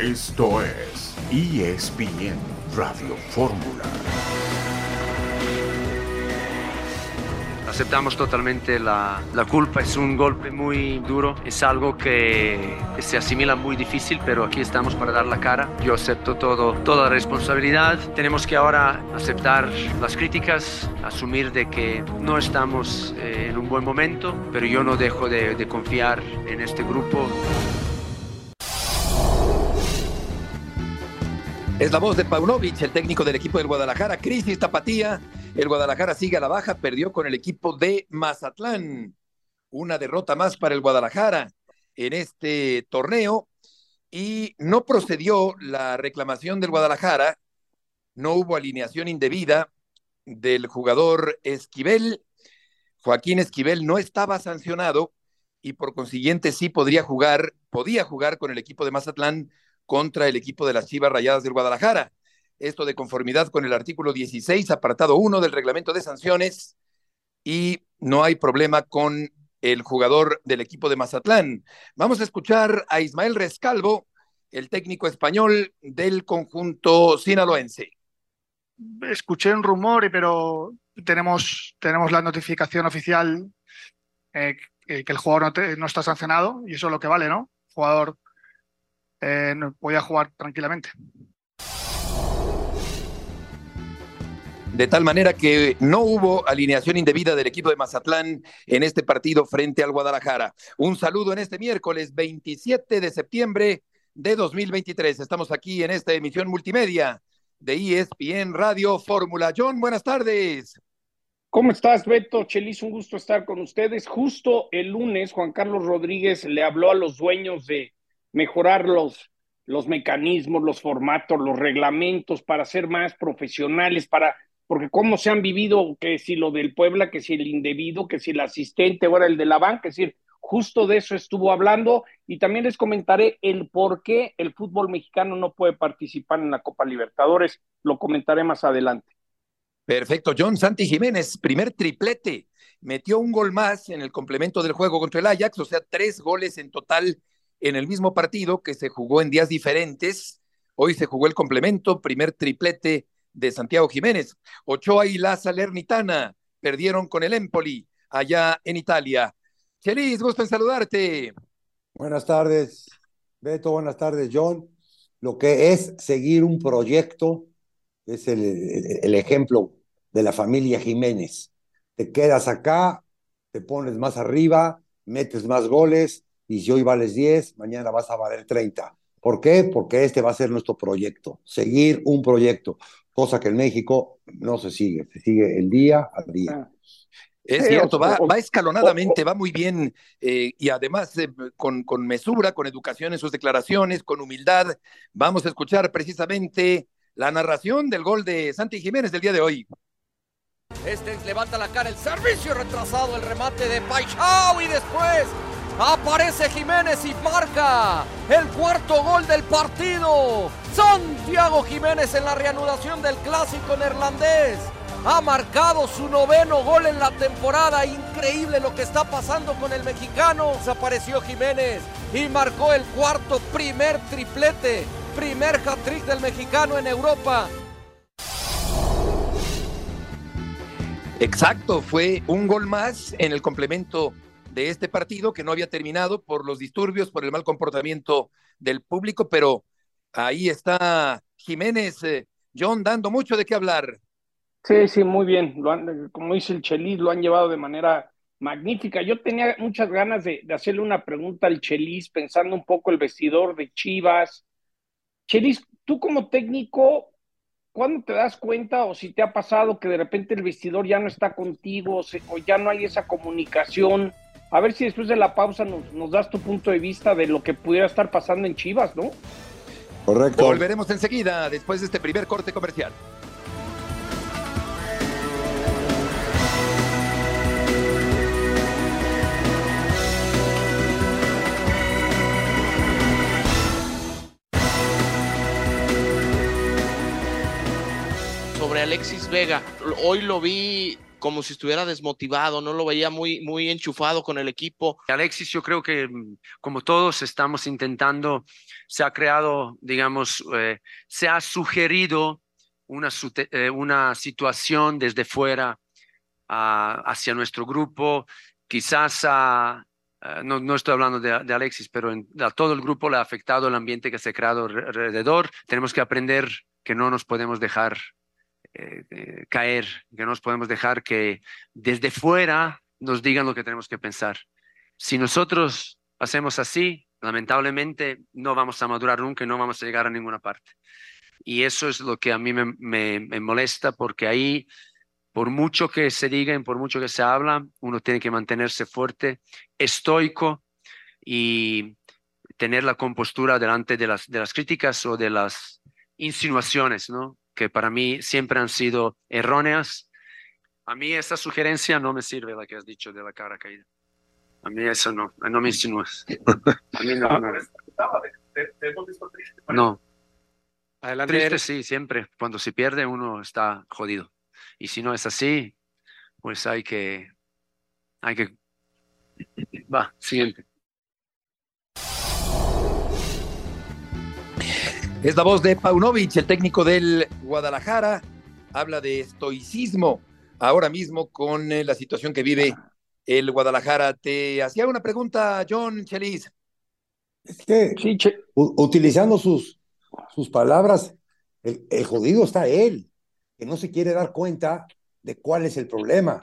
Esto es ESPN Radio Fórmula. Aceptamos totalmente la, la, culpa, es un golpe muy duro, es algo que, se asimila muy difícil, pero aquí estamos para dar la cara. Yo acepto todo, toda la responsabilidad. Tenemos que ahora aceptar las críticas, asumir de que no estamos eh, en un buen momento, pero yo no dejo de, de confiar en este grupo. Es la voz de Paunovic, el técnico del equipo del Guadalajara. Crisis tapatía. El Guadalajara sigue a la baja, perdió con el equipo de Mazatlán. Una derrota más para el Guadalajara en este torneo. Y no procedió la reclamación del Guadalajara. No hubo alineación indebida del jugador Esquivel. Joaquín Esquivel no estaba sancionado y por consiguiente sí podría jugar, podía jugar con el equipo de Mazatlán contra el equipo de las Chivas Rayadas del Guadalajara. Esto de conformidad con el artículo 16, apartado 1 del reglamento de sanciones, y no hay problema con el jugador del equipo de Mazatlán. Vamos a escuchar a Ismael Rescalvo, el técnico español del conjunto sinaloense. Escuché un rumor, pero tenemos, tenemos la notificación oficial eh, que el jugador no, está sancionado y eso es lo que vale, ¿no? Jugador eh, voy a jugar tranquilamente. De tal manera que no hubo alineación indebida del equipo de Mazatlán en este partido frente al Guadalajara. Un saludo en este miércoles 27 de septiembre de 2023. Estamos aquí en esta emisión multimedia de ESPN Radio Fórmula. John, buenas tardes. ¿Cómo estás, Beto? Chelis, un gusto estar con ustedes. Justo el lunes, Juan Carlos Rodríguez le habló a los dueños de mejorar los, los mecanismos, los formatos, los reglamentos para ser más profesionales, para, porque cómo se han vivido, que si lo del Puebla, que si el indebido, que si el asistente, ahora el de la banca, es decir, justo de eso estuvo hablando. Y también les comentaré el por qué el fútbol mexicano no puede participar en la Copa Libertadores, lo comentaré más adelante. Perfecto, John. Santi Jiménez, primer triplete, metió un gol más en el complemento del juego contra el Ajax, o sea, tres goles en total en el mismo partido que se jugó en días diferentes. Hoy se jugó el complemento, primer triplete de Santiago Jiménez. Ochoa y la Salernitana perdieron con el Empoli allá en Italia. Chelis, gusto en saludarte. Buenas tardes, Beto, buenas tardes, John. Lo que es seguir un proyecto es el, el ejemplo de la familia Jiménez. Te quedas acá, te pones más arriba, metes más goles, y si hoy vales 10, mañana vas a valer 30. ¿Por qué? Porque este va a ser nuestro proyecto, seguir un proyecto, cosa que en México no se sigue, se sigue el día al día. Es cierto, va, va escalonadamente, va muy bien eh, y además eh, con, con mesura, con educación en sus declaraciones, con humildad. Vamos a escuchar precisamente la narración del gol de Santi Jiménez del día de hoy. Este levanta la cara, el servicio retrasado, el remate de Paichao y después Aparece Jiménez y marca el cuarto gol del partido. Santiago Jiménez en la reanudación del clásico neerlandés. Ha marcado su noveno gol en la temporada. Increíble lo que está pasando con el mexicano. Desapareció Jiménez y marcó el cuarto primer triplete. Primer hat-trick del mexicano en Europa. Exacto, fue un gol más en el complemento de este partido que no había terminado por los disturbios, por el mal comportamiento del público, pero ahí está Jiménez, eh, John, dando mucho de qué hablar. Sí, sí, muy bien. Lo han, como dice el Chelis, lo han llevado de manera magnífica. Yo tenía muchas ganas de, hacerle una pregunta al Chelis, pensando un poco el vestidor de Chivas. Chelis, tú como técnico, ¿cuándo te das cuenta o si te ha pasado que de repente el vestidor ya no está contigo o ya no hay esa comunicación? A ver si después de la pausa nos, nos, das tu punto de vista de lo que pudiera estar pasando en Chivas, ¿no? Correcto. Volveremos enseguida, después de este primer corte comercial. Sobre Alexis Vega, hoy lo vi como si estuviera desmotivado, no lo veía muy, muy enchufado con el equipo. Alexis, yo creo que mm, como todos estamos intentando, se ha creado, digamos, eh, se ha sugerido una, eh, una situación desde fuera uh, hacia nuestro grupo, quizás a, uh, no, no, estoy hablando de, de Alexis, pero en, a todo el grupo le ha afectado el ambiente que se ha creado alrededor. Tenemos que aprender que no nos podemos dejar eh, eh, caer, que no nos podemos dejar que desde fuera nos digan lo que tenemos que pensar. Si nosotros hacemos así, lamentablemente no vamos a madurar nunca no vamos a llegar a ninguna parte. Y eso es lo que a mí me, molesta porque ahí, por mucho que se diga y por mucho que se habla, uno tiene que mantenerse fuerte, estoico y tener la compostura delante de las, de las críticas o de las insinuaciones, ¿no? Que para mí siempre han sido erróneas. A mí esa sugerencia no me sirve, la que has dicho de la cara caída. A mí eso no, no me insinúas. A mí no. No. no. Adelante. Triste sí, siempre. Cuando se pierde uno está jodido. Y si no es así, pues hay que, hay que, va, siguiente. Es la voz de Paunovic, el técnico del Guadalajara. Habla de estoicismo ahora mismo con eh, la situación que vive el Guadalajara. Te hacía una pregunta, John Chelis. Es que sí, che. utilizando sus, sus palabras, el, el, jodido está él, que no se quiere dar cuenta de cuál es el problema.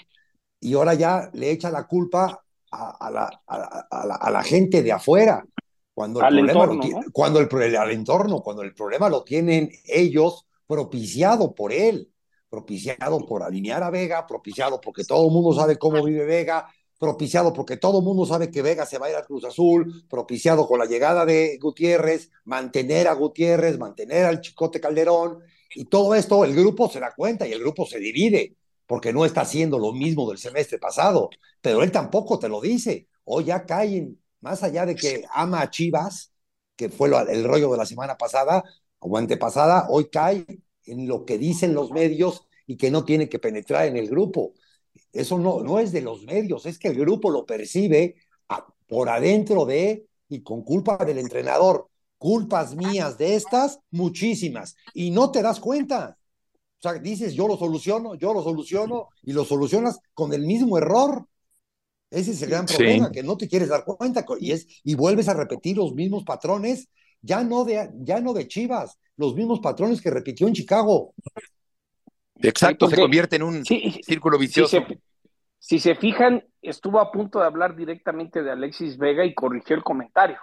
Y ahora ya le echa la culpa a, a, la, a, la, a la, gente de afuera. Cuando el, problema entorno, lo, ¿no? cuando el, al entorno, cuando el problema lo tienen ellos propiciado por él, propiciado por alinear a Vega, propiciado porque todo el mundo sabe cómo vive Vega, propiciado porque todo el mundo sabe que Vega se va a ir a Cruz Azul, propiciado con la llegada de Gutiérrez, mantener a Gutiérrez, mantener al Chicote Calderón, y todo esto el grupo se da cuenta y el grupo se divide, porque no está haciendo lo mismo del semestre pasado, pero él tampoco te lo dice, hoy ya caen más allá de que ama a Chivas, que fue lo, el rollo de la semana pasada o antepasada, hoy cae en lo que dicen los medios y que no tiene que penetrar en el grupo. Eso no, no es de los medios, es que el grupo lo percibe a, por adentro de y con culpa del entrenador. Culpas mías de estas, muchísimas. Y no te das cuenta. O sea, dices, yo lo soluciono, yo lo soluciono y lo solucionas con el mismo error. Ese es el gran problema, sí. que no te quieres dar cuenta y, es, y vuelves a repetir los mismos patrones, ya no, de, ya no de Chivas, los mismos patrones que repitió en Chicago. Exacto, se convierte en un sí, círculo vicioso. Si se, si se, fijan, estuvo a punto de hablar directamente de Alexis Vega y corrigió el comentario.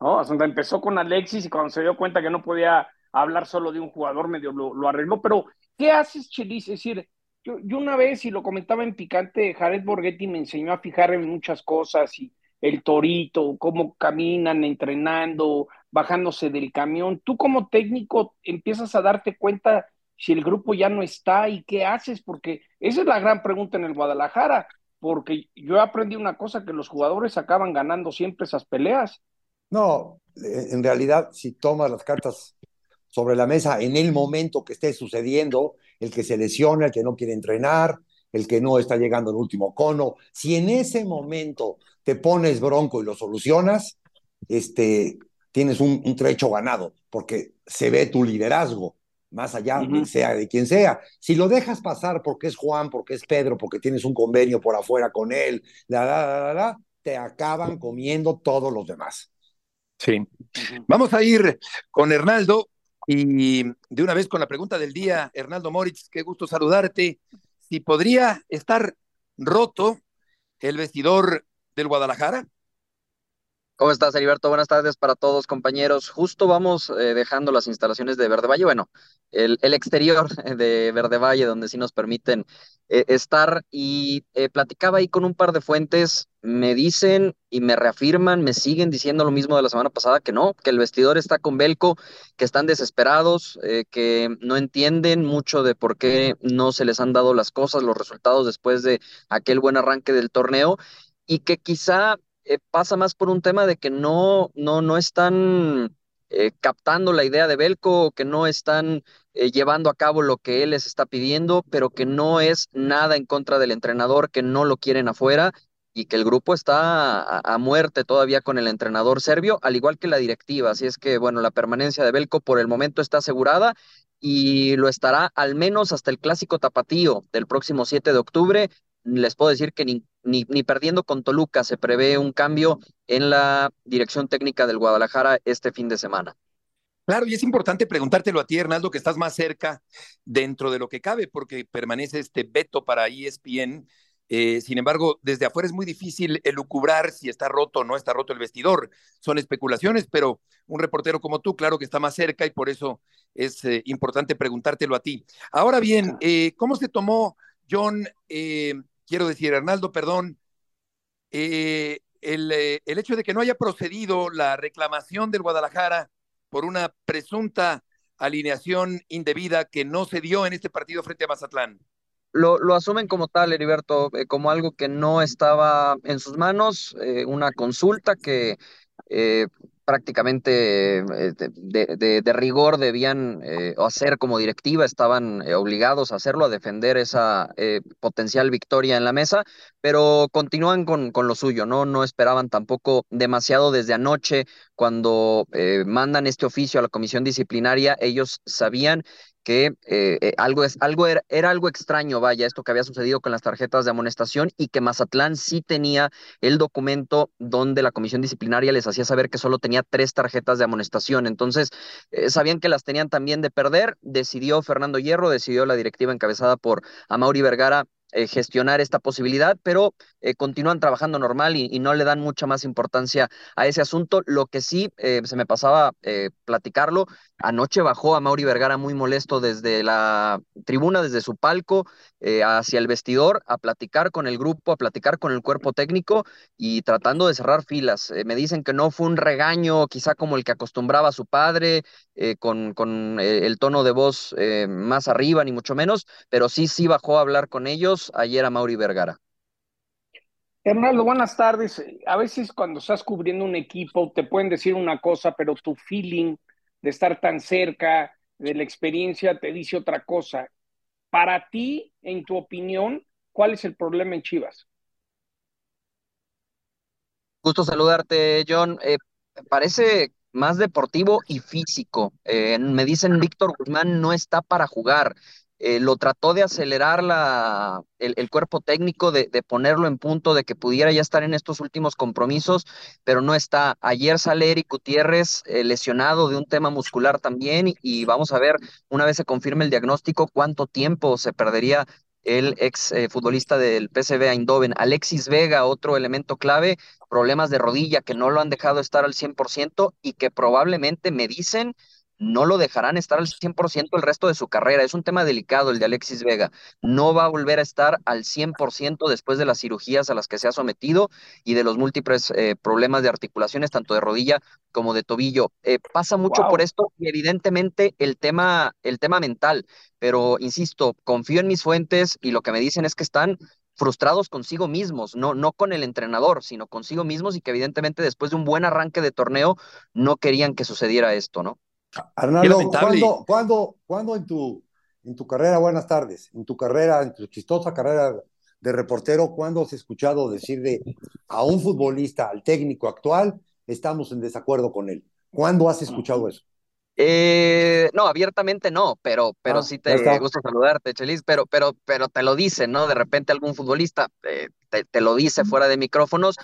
¿no? O sea, empezó con Alexis y cuando se dio cuenta que no podía hablar solo de un jugador, medio lo, lo arregló. Pero, ¿qué haces, Chelis? Es decir, yo, yo, una vez, y lo comentaba en Picante, Jared Borghetti me enseñó a fijar en muchas cosas, y el torito, cómo caminan entrenando, bajándose del camión. Tú como técnico empiezas a darte cuenta si el grupo ya no está y qué haces, porque esa es la gran pregunta en el Guadalajara, porque yo aprendí una cosa, que los jugadores acaban ganando siempre esas peleas. No, en realidad, si tomas las cartas sobre la mesa en el momento que esté sucediendo, el que se lesiona, el que no quiere entrenar, el que no está llegando al último cono. Si en ese momento te pones bronco y lo solucionas, este, tienes un, un trecho ganado, porque se ve tu liderazgo, más allá uh -huh. sea de quien sea. Si lo dejas pasar porque es Juan, porque es Pedro, porque tienes un convenio por afuera con él, la, la, la, te acaban comiendo todos los demás. Sí. Vamos a ir con Hernaldo y de una vez con la pregunta del día, Hernaldo Moritz, qué gusto saludarte. Si podría estar roto el vestidor del Guadalajara. ¿Cómo estás, Heriberto? Buenas tardes para todos, compañeros. Justo vamos eh, dejando las instalaciones de Verde Valle, bueno, el, el, exterior de Verde Valle, donde sí nos permiten eh, estar. Y eh, platicaba ahí con un par de fuentes, me dicen y me reafirman, me siguen diciendo lo mismo de la semana pasada, que no, que el vestidor está con Belco, que están desesperados, eh, que no entienden mucho de por qué no se les han dado las cosas, los resultados después de aquel buen arranque del torneo, y que quizá eh, pasa más por un tema de que no, no, no están eh, captando la idea de Belco, que no están eh, llevando a cabo lo que él les está pidiendo, pero que no es nada en contra del entrenador, que no lo quieren afuera y que el grupo está a, muerte todavía con el entrenador serbio, al igual que la directiva. Así es que, bueno, la permanencia de Belco por el momento está asegurada y lo estará al menos hasta el clásico tapatío del próximo 7 de octubre. Les puedo decir que ni, ni, ni perdiendo con Toluca se prevé un cambio en la dirección técnica del Guadalajara este fin de semana. Claro, y es importante preguntártelo a ti, Hernaldo, que estás más cerca dentro de lo que cabe, porque permanece este veto para ESPN. Eh, sin embargo, desde afuera es muy difícil elucubrar si está roto o no está roto el vestidor. Son especulaciones, pero un reportero como tú, claro que está más cerca y por eso es eh, importante preguntártelo a ti. Ahora bien, eh, ¿cómo se tomó, John, eh, quiero decir, Hernaldo, perdón, el, el hecho de que no haya procedido la reclamación del Guadalajara por una presunta alineación indebida que no se dio en este partido frente a Mazatlán. Lo, lo asumen como tal, Heriberto, eh, como algo que no estaba en sus manos, eh, una consulta que eh, prácticamente de, de, de, rigor debían eh, hacer como directiva, estaban eh, obligados a hacerlo, a defender esa eh, potencial victoria en la mesa, pero continúan con, con, lo suyo, ¿no? No esperaban tampoco demasiado desde anoche cuando mandan este oficio a la comisión disciplinaria, ellos sabían que eh, eh, algo, es, algo era, era, algo extraño, vaya, esto que había sucedido con las tarjetas de amonestación y que Mazatlán sí tenía el documento donde la comisión disciplinaria les hacía saber que solo tenía tres tarjetas de amonestación. Entonces, eh, sabían que las tenían también de perder. Decidió Fernando Hierro, decidió la directiva encabezada por Amauri Vergara eh, gestionar esta posibilidad, pero eh, continúan trabajando normal y, no le dan mucha más importancia a ese asunto. Lo que sí eh, se me pasaba platicarlo, anoche bajó a Mauri Vergara muy molesto desde la tribuna, desde su palco, hacia el vestidor, a platicar con el grupo, a platicar con el cuerpo técnico y tratando de cerrar filas. me dicen que no fue un regaño quizá como el que acostumbraba su padre, con el tono de voz más arriba, ni mucho menos, pero sí, sí bajó a hablar con ellos ayer a Mauri Vergara. Hernaldo, buenas tardes. A veces cuando estás cubriendo un equipo te pueden decir una cosa, pero tu feeling de estar tan cerca de la experiencia te dice otra cosa. Para ti, en tu opinión, ¿cuál es el problema en Chivas? Gusto saludarte, John. Eh, parece más deportivo y físico. Eh, me dicen Víctor Guzmán no está para jugar eh, lo trató de acelerar la, el, el cuerpo técnico, de, de, ponerlo en punto, de que pudiera ya estar en estos últimos compromisos, pero no está. Ayer sale Eric Gutiérrez eh, lesionado de un tema muscular también y, vamos a ver, una vez se confirme el diagnóstico, cuánto tiempo se perdería el ex eh, futbolista del PSV Eindhoven. Alexis Vega, otro elemento clave, problemas de rodilla que no lo han dejado estar al 100% y que probablemente me dicen no lo dejarán estar al 100% el resto de su carrera. Es un tema delicado el de Alexis Vega. No va a volver a estar al 100% después de las cirugías a las que se ha sometido y de los múltiples eh, problemas de articulaciones, tanto de rodilla como de tobillo. Eh, pasa mucho wow. por esto y evidentemente el tema, el tema mental, pero insisto, confío en mis fuentes y lo que me dicen es que están frustrados consigo mismos, no, no con el entrenador, sino consigo mismos y que evidentemente después de un buen arranque de torneo no querían que sucediera esto, ¿no? Arnaldo, ¿cuándo, ¿cuándo, ¿cuándo, en, tu, en tu carrera, buenas tardes, en tu carrera, en tu chistosa carrera de reportero, ¿cuándo has escuchado decir de a un futbolista, al técnico actual, estamos en desacuerdo con él? ¿Cuándo has escuchado eso? Eh, no, abiertamente no, pero, pero ah, sí te gusta saludarte, Chelis, pero, pero, pero te lo dice, ¿no? De repente algún futbolista eh, te, te, lo dice fuera de micrófonos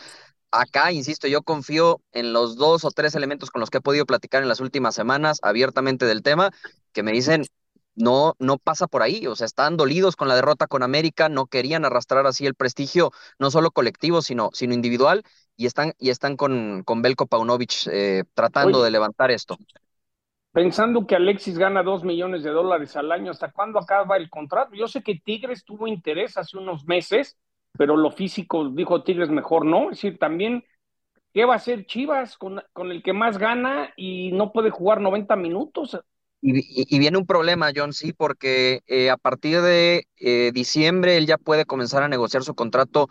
acá, insisto, yo confío en los dos o tres elementos con los que he podido platicar en las últimas semanas abiertamente del tema, que me dicen, no, no pasa por ahí, o sea, están dolidos con la derrota con América, no querían arrastrar así el prestigio, no solo colectivo, sino, sino individual, y están, y están con, con Belko Paunovic eh, tratando Oye, de levantar esto. Pensando que Alexis gana dos millones de dólares al año, ¿hasta cuándo acaba el contrato? Yo sé que Tigres tuvo interés hace unos meses, pero lo físico, dijo Tigres, mejor no. Es decir, también, ¿qué va a hacer Chivas con, con el que más gana y no puede jugar 90 minutos? Y, y, viene un problema, John, sí, porque eh, a partir de eh, diciembre él ya puede comenzar a negociar su contrato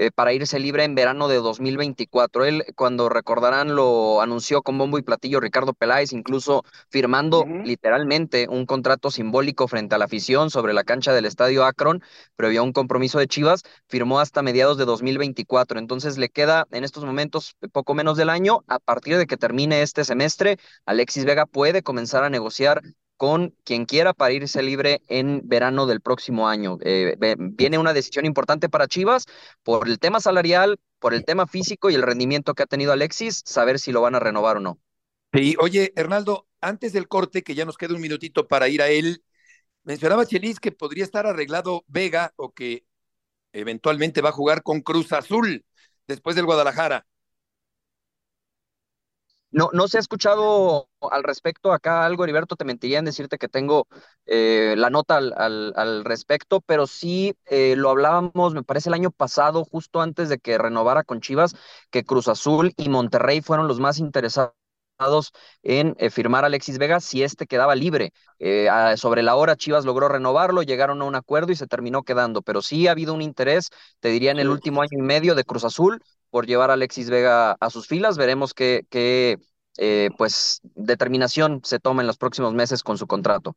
eh, para irse libre en verano de 2024. Él, cuando recordarán, lo anunció con bombo y platillo Ricardo Peláez, incluso firmando literalmente un contrato simbólico frente a la afición sobre la cancha del Estadio Akron, previo a un compromiso de Chivas, firmó hasta mediados de 2024. Entonces le queda en estos momentos poco menos del año. A partir de que termine este semestre, Alexis Vega puede comenzar a negociar con quien quiera para irse libre en verano del próximo año. Eh, viene una decisión importante para Chivas por el tema salarial, por el tema físico y el rendimiento que ha tenido Alexis, saber si lo van a renovar o no. Sí, oye, Hernaldo, antes del corte, que ya nos queda un minutito para ir a él, mencionaba Chelis que podría estar arreglado Vega o que eventualmente va a jugar con Cruz Azul después del Guadalajara. No, no se ha escuchado al respecto acá algo, Heriberto, te mentiría en decirte que tengo eh, la nota al, respecto, pero sí eh, lo hablábamos, me parece, el año pasado, justo antes de que renovara con Chivas, que Cruz Azul y Monterrey fueron los más interesados en eh, firmar a Alexis Vega si este quedaba libre. sobre la hora Chivas logró renovarlo, llegaron a un acuerdo y se terminó quedando, pero sí ha habido un interés, te diría, en el último año y medio de Cruz Azul por llevar a Alexis Vega a sus filas. Veremos qué, eh, pues, determinación se toma en los próximos meses con su contrato.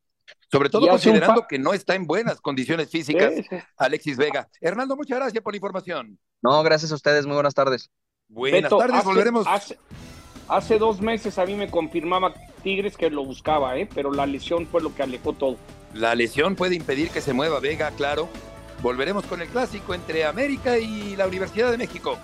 Sobre todo considerando que no está en buenas condiciones físicas Alexis Vega. Hernando, muchas gracias por la información. No, gracias a ustedes. Muy buenas tardes. Buenas tardes, volveremos. Hace, dos meses a mí me confirmaba Tigres que lo buscaba, ¿eh? pero la lesión fue lo que alejó todo. La lesión puede impedir que se mueva Vega, claro. Volveremos con el clásico entre América y la Universidad de México.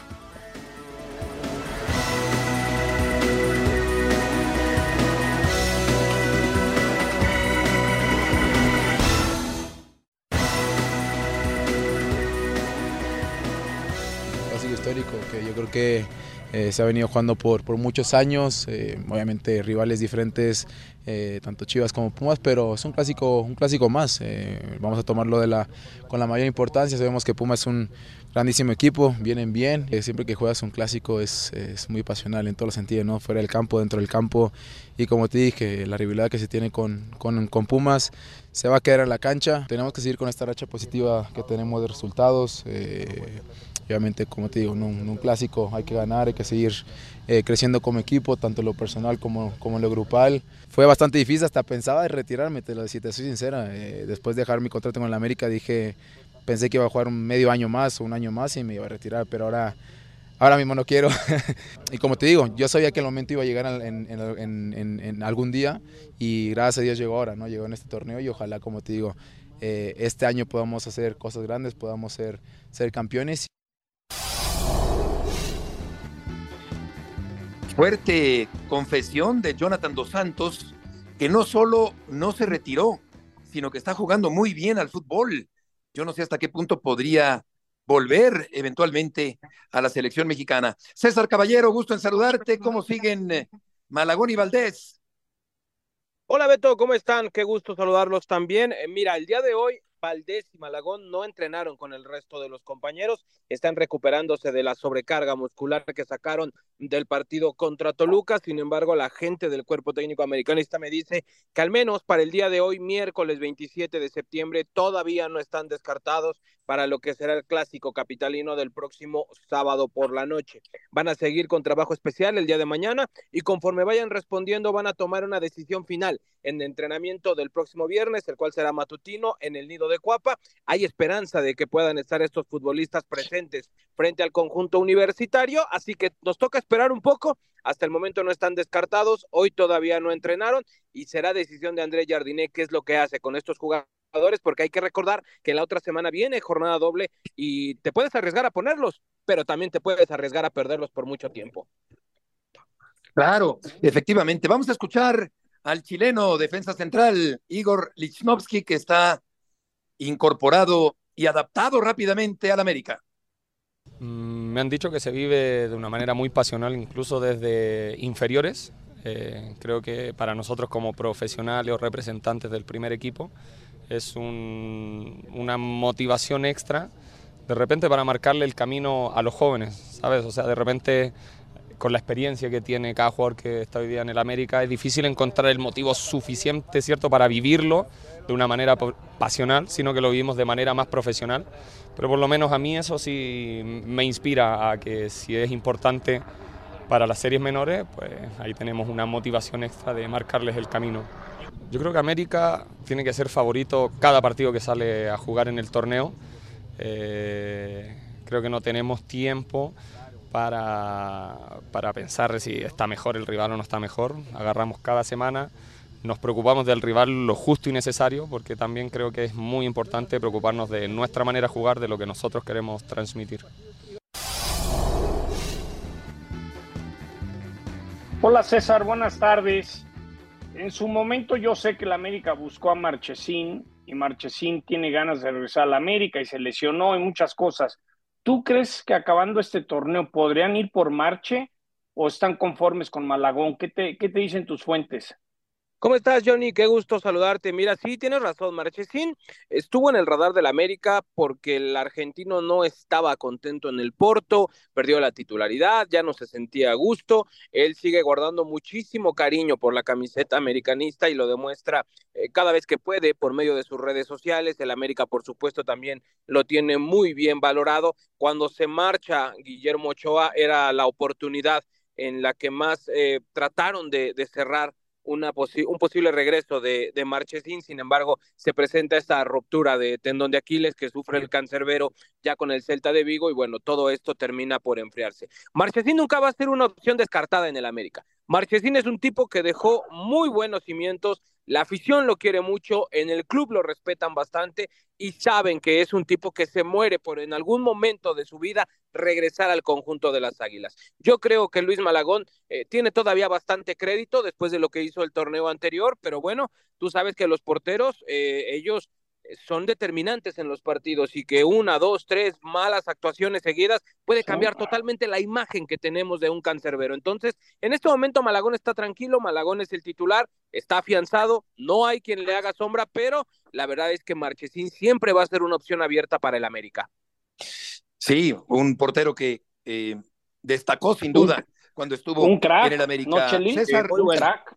Yo creo que eh, se ha venido jugando por, por muchos años, eh, obviamente rivales diferentes, eh, tanto Chivas como Pumas, pero es un clásico, un clásico más. vamos a tomarlo de la, con la mayor importancia, sabemos que Pumas es un grandísimo equipo, vienen bien, siempre que juegas un clásico es, es, muy pasional en todos los sentidos, ¿no? fuera del campo, dentro del campo, y como te dije, la rivalidad que se tiene con, con, con Pumas se va a quedar en la cancha, tenemos que seguir con esta racha positiva que tenemos de resultados obviamente, como te digo, en un, clásico hay que ganar, hay que seguir eh, creciendo como equipo, tanto en lo personal como, como en lo grupal. Fue bastante difícil, hasta pensaba de retirarme, te lo decía, te soy sincera. Eh, después de dejar mi contrato con el América dije, pensé que iba a jugar un medio año más o un año más y me iba a retirar, pero ahora, ahora mismo no quiero. y como te digo, yo sabía que el momento iba a llegar en, en, algún día y gracias a Dios llegó ahora, ¿no? llegó en este torneo y ojalá, como te digo, eh, este año podamos hacer cosas grandes, podamos ser, ser campeones. Fuerte confesión de Jonathan Dos Santos, que no solo no se retiró, sino que está jugando muy bien al fútbol. Yo no sé hasta qué punto podría volver eventualmente a la selección mexicana. César Caballero, gusto en saludarte. ¿Cómo siguen eh, Malagón y Valdés? Hola Beto, ¿cómo están? Qué gusto saludarlos también. Eh, mira, el día de hoy Valdés y Malagón no entrenaron con el resto de los compañeros, están recuperándose de la sobrecarga muscular que sacaron del partido contra Toluca, sin embargo la gente del cuerpo técnico americanista me dice que al menos para el día de hoy, miércoles 27 de septiembre, todavía no están descartados para lo que será el clásico capitalino del próximo sábado por la noche. Van a seguir con trabajo especial el día de mañana y conforme vayan respondiendo van a tomar una decisión final en entrenamiento del próximo viernes, el cual será matutino en el nido de Cuapa. Hay esperanza de que puedan estar estos futbolistas presentes frente al conjunto universitario, así que nos toca esperar un poco. Hasta el momento no están descartados, hoy todavía no entrenaron y será decisión de Andrés Jardiné qué es lo que hace con estos jugadores porque hay que recordar que la otra semana viene jornada doble y te puedes arriesgar a ponerlos, pero también te puedes arriesgar a perderlos por mucho tiempo. Claro, efectivamente. Vamos a escuchar al chileno defensa central Igor Lichnowsky que está incorporado y adaptado rápidamente al América. Mm, me han dicho que se vive de una manera muy pasional, incluso desde inferiores. Eh, creo que para nosotros como profesionales o representantes del primer equipo es una motivación extra de repente para marcarle el camino a los jóvenes, ¿sabes? O sea, de repente con la experiencia que tiene cada jugador que está hoy día en el América, es difícil encontrar el motivo suficiente, ¿cierto?, para vivirlo de una manera pasional, sino que lo vivimos de manera más profesional. Pero por lo menos a mí eso sí me inspira a que si es importante para las series menores, pues ahí tenemos una motivación extra de marcarles el camino. Yo creo que América tiene que ser favorito cada partido que sale a jugar en el torneo. Eh, creo que no tenemos tiempo para, para pensar si está mejor el rival o no está mejor. Agarramos cada semana, nos preocupamos del rival lo justo y necesario, porque también creo que es muy importante preocuparnos de nuestra manera de jugar, de lo que nosotros queremos transmitir. Hola César, buenas tardes. En su momento yo sé que la América buscó a Marchesín y Marchesín tiene ganas de regresar a la América y se lesionó y muchas cosas. ¿Tú crees que acabando este torneo podrían ir por Marche o están conformes con Malagón? ¿Qué te, qué te dicen tus fuentes? ¿Cómo estás, Johnny? Qué gusto saludarte. Mira, sí, tienes razón, Marchesín estuvo en el radar del América porque el argentino no estaba contento en el Porto, perdió la titularidad, ya no se sentía a gusto. Él sigue guardando muchísimo cariño por la camiseta americanista y lo demuestra eh, cada vez que puede por medio de sus redes sociales. El América, por supuesto, también lo tiene muy bien valorado. Cuando se marcha Guillermo Ochoa, era la oportunidad en la que más eh, trataron de, de cerrar una un posible regreso de, de Marchesín, sin embargo, se presenta esta ruptura de tendón de Aquiles que sufre el cancerbero ya con el Celta de Vigo y bueno, todo esto termina por enfriarse. Marchesín nunca va a ser una opción descartada en el América. Marchesín es un tipo que dejó muy buenos cimientos, la afición lo quiere mucho, en el club lo respetan bastante y saben que es un tipo que se muere por en algún momento de su vida regresar al conjunto de las Águilas. Yo creo que Luis Malagón eh, tiene todavía bastante crédito después de lo que hizo el torneo anterior, pero bueno, tú sabes que los porteros, eh, ellos son determinantes en los partidos y que una, dos, tres malas actuaciones seguidas puede cambiar totalmente la imagen que tenemos de un cancerbero. Entonces, en este momento Malagón está tranquilo, Malagón es el titular, está afianzado, no hay quien le haga sombra, pero la verdad es que Marchesín siempre va a ser una opción abierta para el América. Sí, un portero que eh, destacó sin duda cuando estuvo un crack, en el América. César, un crack.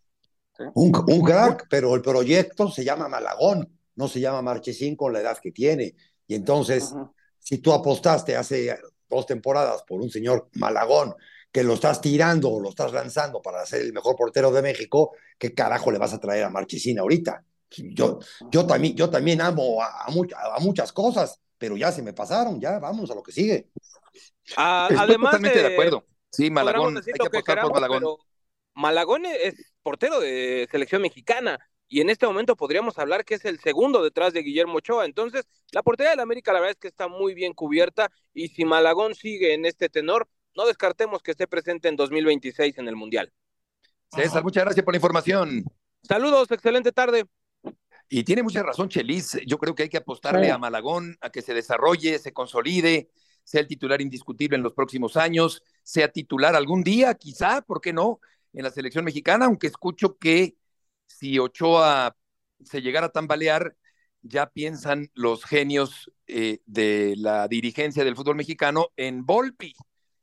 Un, un crack, pero el proyecto se llama Malagón no se llama Marchesín con la edad que tiene. Y entonces, si tú apostaste hace dos temporadas por un señor Malagón, que lo estás tirando o lo estás lanzando para ser el mejor portero de México, ¿qué carajo le vas a traer a Marchesín ahorita? Yo, yo, también, yo también amo a, a, muchas cosas, pero ya se me pasaron, ya vamos a lo que sigue. Ah, Estoy además totalmente de, de- acuerdo. Sí, Malagón, hay que apostar por Malagón. Malagón es portero de selección mexicana y en este momento podríamos hablar que es el segundo detrás de Guillermo Ochoa. Entonces, la portería del América la verdad es que está muy bien cubierta y si Malagón sigue en este tenor, no descartemos que esté presente en 2026 en el Mundial. César, muchas gracias por la información. Saludos, excelente tarde. Y tiene mucha razón Chelis. Yo creo que hay que apostarle Sí. a Malagón a que se desarrolle, se consolide, sea el titular indiscutible en los próximos años, sea titular algún día, quizá, ¿por qué no? En la selección mexicana, aunque escucho que si Ochoa se llegara a tambalear, ya piensan los genios eh, de la dirigencia del fútbol mexicano en Volpi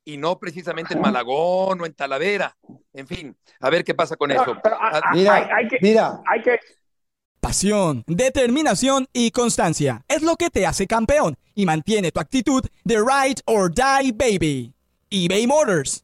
y no precisamente en Malagón o en Talavera. En fin, a ver qué pasa con eso. Ah, Mira, mira, hay que Pasión, determinación y constancia es lo que te hace campeón y mantiene tu actitud de ride or die baby. eBay Motors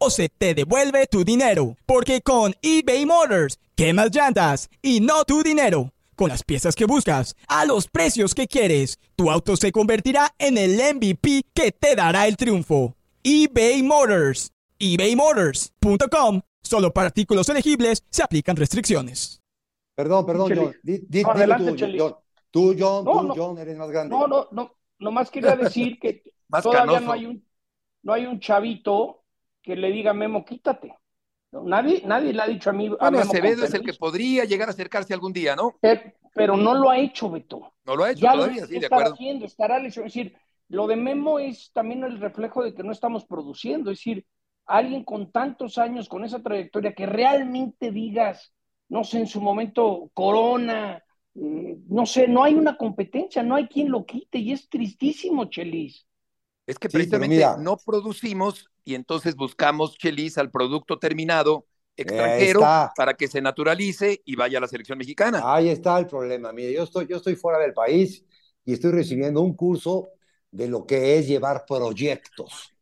o se te devuelve tu dinero. Porque con eBay Motors, quemas llantas y no tu dinero. Con las piezas que buscas, a los precios que quieres, tu auto se convertirá en el MVP que te dará el triunfo. eBay Motors. ebaymotors.com. Solo para artículos elegibles se aplican restricciones. Perdón, perdón. John. Di- di- No, dilo adelante, tú. John. Tú, John, No, tú, no. John, eres más grande. No, no, no, nomás quería decir que todavía canoso. no hay un no hay un chavito que le diga Memo, quítate. Nadie, nadie le ha dicho a mí. Bueno, Acevedo es el que podría llegar a acercarse algún día, ¿no? Pero, no lo ha hecho, Beto. No lo ha hecho ya todavía, lo sí, de acuerdo. haciendo, estará lesionado. Es decir, lo de Memo es también el reflejo de que no estamos produciendo. Es decir, alguien con tantos años, con esa trayectoria, que realmente digas, no sé, en su momento, Corona, eh, no sé, no hay una competencia, no hay quien lo quite y es tristísimo, Chelis. Es que Sí, precisamente no producimos y entonces buscamos Chelis al producto terminado extranjero para que se naturalice y vaya a la selección mexicana. Ahí está el problema. Mire, yo estoy, yo estoy fuera del país y estoy recibiendo un curso de lo que es llevar proyectos.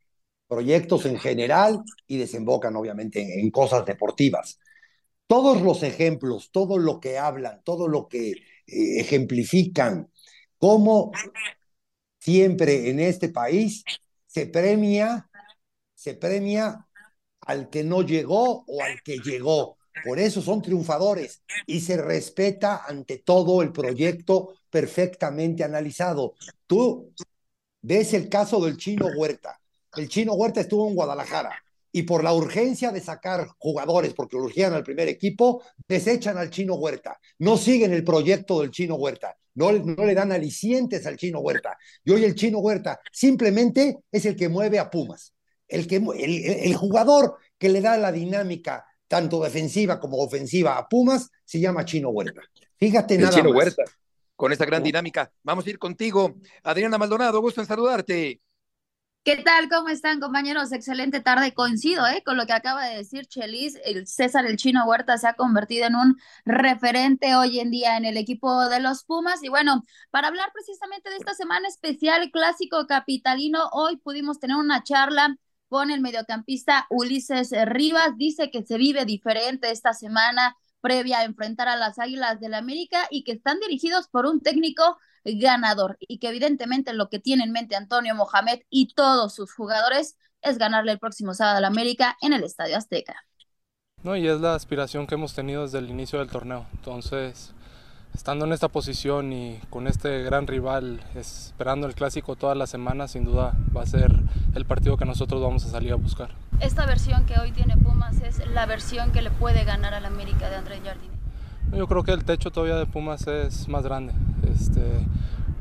Proyectos en general y desembocan obviamente en, en cosas deportivas. Todos los ejemplos, todo lo que hablan, todo lo que eh, ejemplifican, cómo siempre en este país se premia, se premia al que no llegó o al que llegó. Por eso son triunfadores y se respeta ante todo el proyecto perfectamente analizado. Tú ves el caso del chino Huerta. El chino Huerta estuvo en Guadalajara y por la urgencia de sacar jugadores, porque urgían al primer equipo, desechan al chino Huerta. No siguen el proyecto del chino Huerta. No, no le dan alicientes al chino Huerta. Y hoy el chino Huerta simplemente es el que mueve a Pumas. El, que, el, el jugador que le da la dinámica tanto defensiva como ofensiva a Pumas se llama Chino Huerta. Fíjate El nada chino más. Huerta, con esa gran dinámica. Vamos a ir contigo, Adriana Maldonado, gusto en saludarte. ¿Qué tal? ¿Cómo están, compañeros? Excelente tarde. Coincido ¿eh? con lo que acaba de decir Chelis. El César el Chino Huerta se ha convertido en un referente hoy en día en el equipo de los Pumas. Y bueno, para hablar precisamente de esta semana especial clásico capitalino, hoy pudimos tener una charla con el mediocampista Ulises Rivas. Dice que se vive diferente esta semana previa a enfrentar a las Águilas del la América y que están dirigidos por un técnico ganador y que evidentemente lo que tiene en mente Antonio Mohamed y todos sus jugadores es ganarle el próximo sábado al América en el Estadio Azteca. No, y es la aspiración que hemos tenido desde el inicio del torneo. Entonces, estando en esta posición y con este gran rival, esperando el clásico todas las semanas, sin duda va a ser el partido que nosotros vamos a salir a buscar. Esta versión que hoy tiene Pumas es la versión que le puede ganar al América de Andrés Jardine. Yo creo que el techo todavía de Pumas es más grande. Este,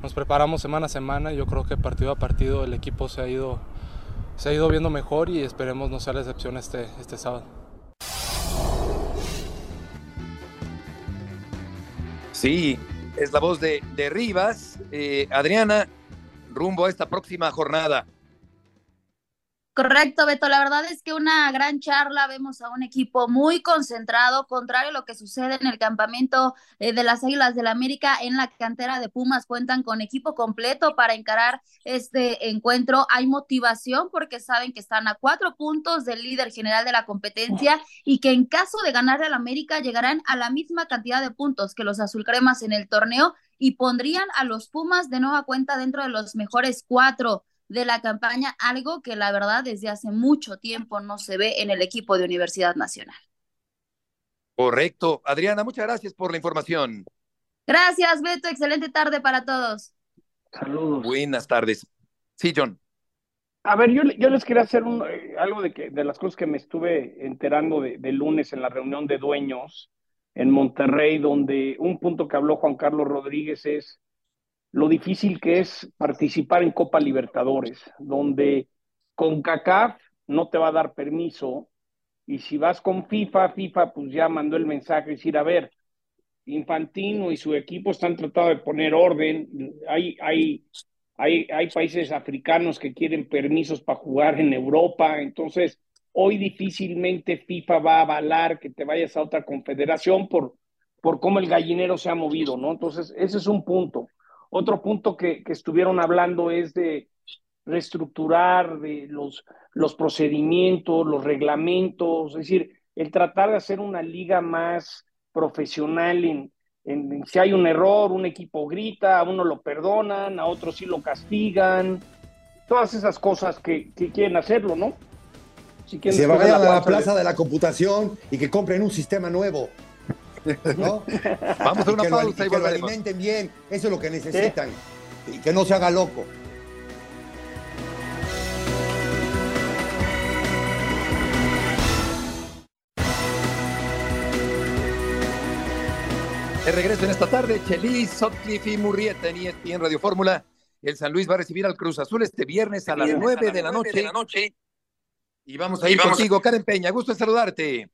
nos preparamos semana a semana y yo creo que partido a partido el equipo se ha ido, se ha ido viendo mejor y esperemos no sea la excepción este, este sábado. Sí, es la voz de, de Rivas. Eh, Adriana, rumbo a esta próxima jornada. Correcto, Beto. La verdad es que una gran charla. Vemos a un equipo muy concentrado, contrario a lo que sucede en el campamento eh, de las Águilas del la América. En la cantera de Pumas cuentan con equipo completo para encarar este encuentro. Hay motivación porque saben que están a cuatro puntos del líder general de la competencia y que en caso de ganarle al América llegarán a la misma cantidad de puntos que los azulcremas en el torneo y pondrían a los Pumas de nueva cuenta dentro de los mejores cuatro de la campaña, algo que la verdad desde hace mucho tiempo no se ve en el equipo de Universidad Nacional. Correcto. Adriana, muchas gracias por la información. Gracias, Beto. Excelente tarde para todos. Saludos. Buenas tardes. Sí, John. A ver, yo, yo les quería hacer un, eh, algo de, que, de las cosas que me estuve enterando de, de lunes en la reunión de dueños en Monterrey, donde un punto que habló Juan Carlos Rodríguez es lo difícil que es participar en Copa Libertadores, donde con CACAF no te va a dar permiso y si vas con FIFA, FIFA pues ya mandó el mensaje, decir, a ver, Infantino y su equipo están tratando de poner orden, hay, hay, hay, hay países africanos que quieren permisos para jugar en Europa, entonces hoy difícilmente FIFA va a avalar que te vayas a otra confederación por, por cómo el gallinero se ha movido, ¿no? Entonces, ese es un punto. Otro punto que, que estuvieron hablando es de reestructurar de los, los procedimientos, los reglamentos, es decir, el tratar de hacer una liga más profesional en, en, si hay un error, un equipo grita, a uno lo perdonan, a otro sí lo castigan, todas esas cosas que, que quieren hacerlo, ¿no? Si quieren se vayan a la plaza de... de la computación y que compren un sistema nuevo. Vamos a una pausa y, que lo alimenten bien, eso es lo que necesitan. Y que no se haga loco. De regreso en esta tarde, Chelis, Sotcliffe y Murrieta en ESPN Radio Fórmula. El San Luis va a recibir al Cruz Azul este viernes a este las nueve de, la de, la noche. Y vamos a ir contigo. Karen Peña. Gusto en saludarte.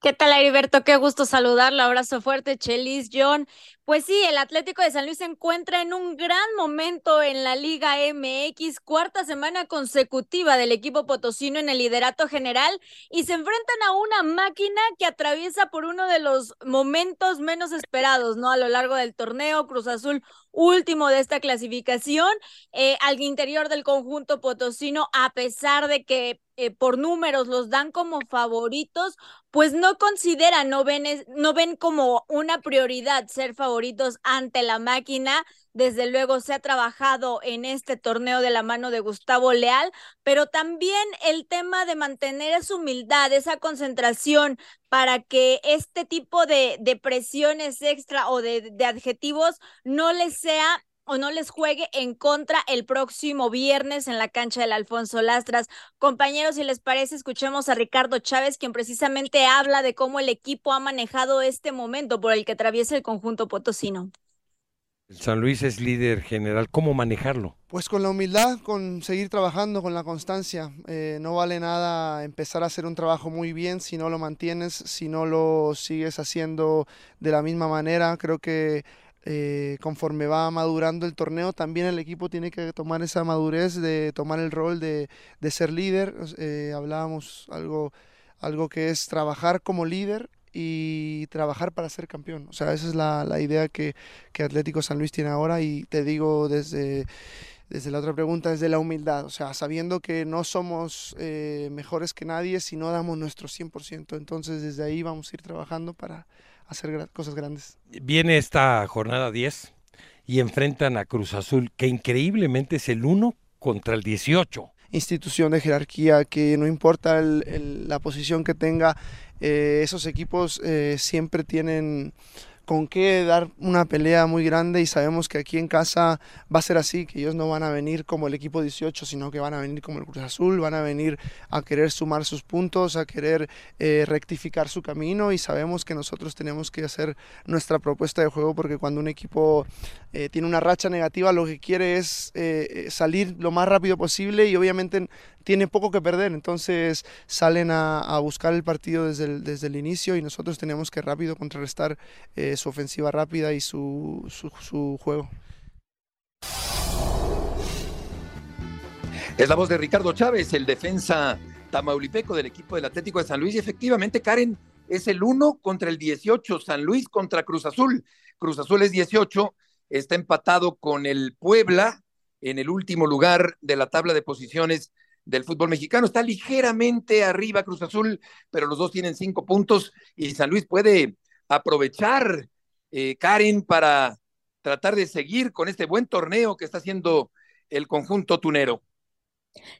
¿Qué tal, Heriberto? Qué gusto saludarlo. Abrazo fuerte, Chelis, John. Pues sí, el Atlético de San Luis se encuentra en un gran momento en la Liga MX, cuarta semana consecutiva del equipo potosino en el liderato general y se enfrentan a una máquina que atraviesa por uno de los momentos menos esperados, ¿no? A lo largo del torneo, Cruz Azul último de esta clasificación, eh, al interior del conjunto potosino, a pesar de que eh, por números los dan como favoritos, pues no consideran, no ven, es- no ven como una prioridad ser favoritos ante la máquina. Desde luego se ha trabajado en este torneo de la mano de Gustavo Leal, pero también el tema de mantener esa humildad, esa concentración para que este tipo de, presiones extra o de, de adjetivos no les sea o no les juegue en contra el próximo viernes en la cancha del Alfonso Lastras. Compañeros, si les parece, escuchemos a Ricardo Chávez, quien precisamente habla de cómo el equipo ha manejado este momento por el que atraviesa el conjunto potosino. El San Luis es líder general. ¿Cómo manejarlo? Pues con la humildad, con seguir trabajando, con la constancia. Eh, no vale nada empezar a hacer un trabajo muy bien si no lo mantienes, si no lo sigues haciendo de la misma manera. Creo que eh, conforme va madurando el torneo, también el equipo tiene que tomar esa madurez de tomar el rol de, de ser líder. Eh, hablábamos algo, algo que es trabajar como líder y trabajar para ser campeón. O sea, esa es la, la idea que, que Atlético San Luis tiene ahora y te digo desde, desde la otra pregunta, desde la humildad, o sea, sabiendo que no somos eh, mejores que nadie si no damos nuestro 100%. Entonces desde ahí vamos a ir trabajando para hacer cosas grandes. Viene esta jornada 10 y enfrentan a Cruz Azul, que increíblemente es el 1 contra el 18. institución de jerarquía que no importa el- el- la posición que tenga, eh, esos equipos eh, siempre tienen con qué dar una pelea muy grande y sabemos que aquí en casa va a ser así, que ellos no van a venir como el equipo 18, sino que van a venir como el Cruz Azul, van a venir a querer sumar sus puntos, a querer eh, rectificar su camino y sabemos que nosotros tenemos que hacer nuestra propuesta de juego porque cuando un equipo eh, tiene una racha negativa lo que quiere es eh, salir lo más rápido posible y obviamente tiene poco que perder, entonces salen a, buscar el partido desde el, desde el inicio y nosotros tenemos que rápido contrarrestar su ofensiva rápida y su, su, juego. Es la voz de Ricardo Chávez, el defensa tamaulipeco del equipo del Atlético de San Luis. Y efectivamente, Karen, es el 1 contra el 18, San Luis contra Cruz Azul. Cruz Azul es 18, está empatado con el Puebla en el último lugar de la tabla de posiciones del fútbol mexicano. Está ligeramente arriba Cruz Azul, pero los dos tienen cinco puntos y San Luis puede aprovechar, eh, Karen, para tratar de seguir con este buen torneo que está haciendo el conjunto tunero.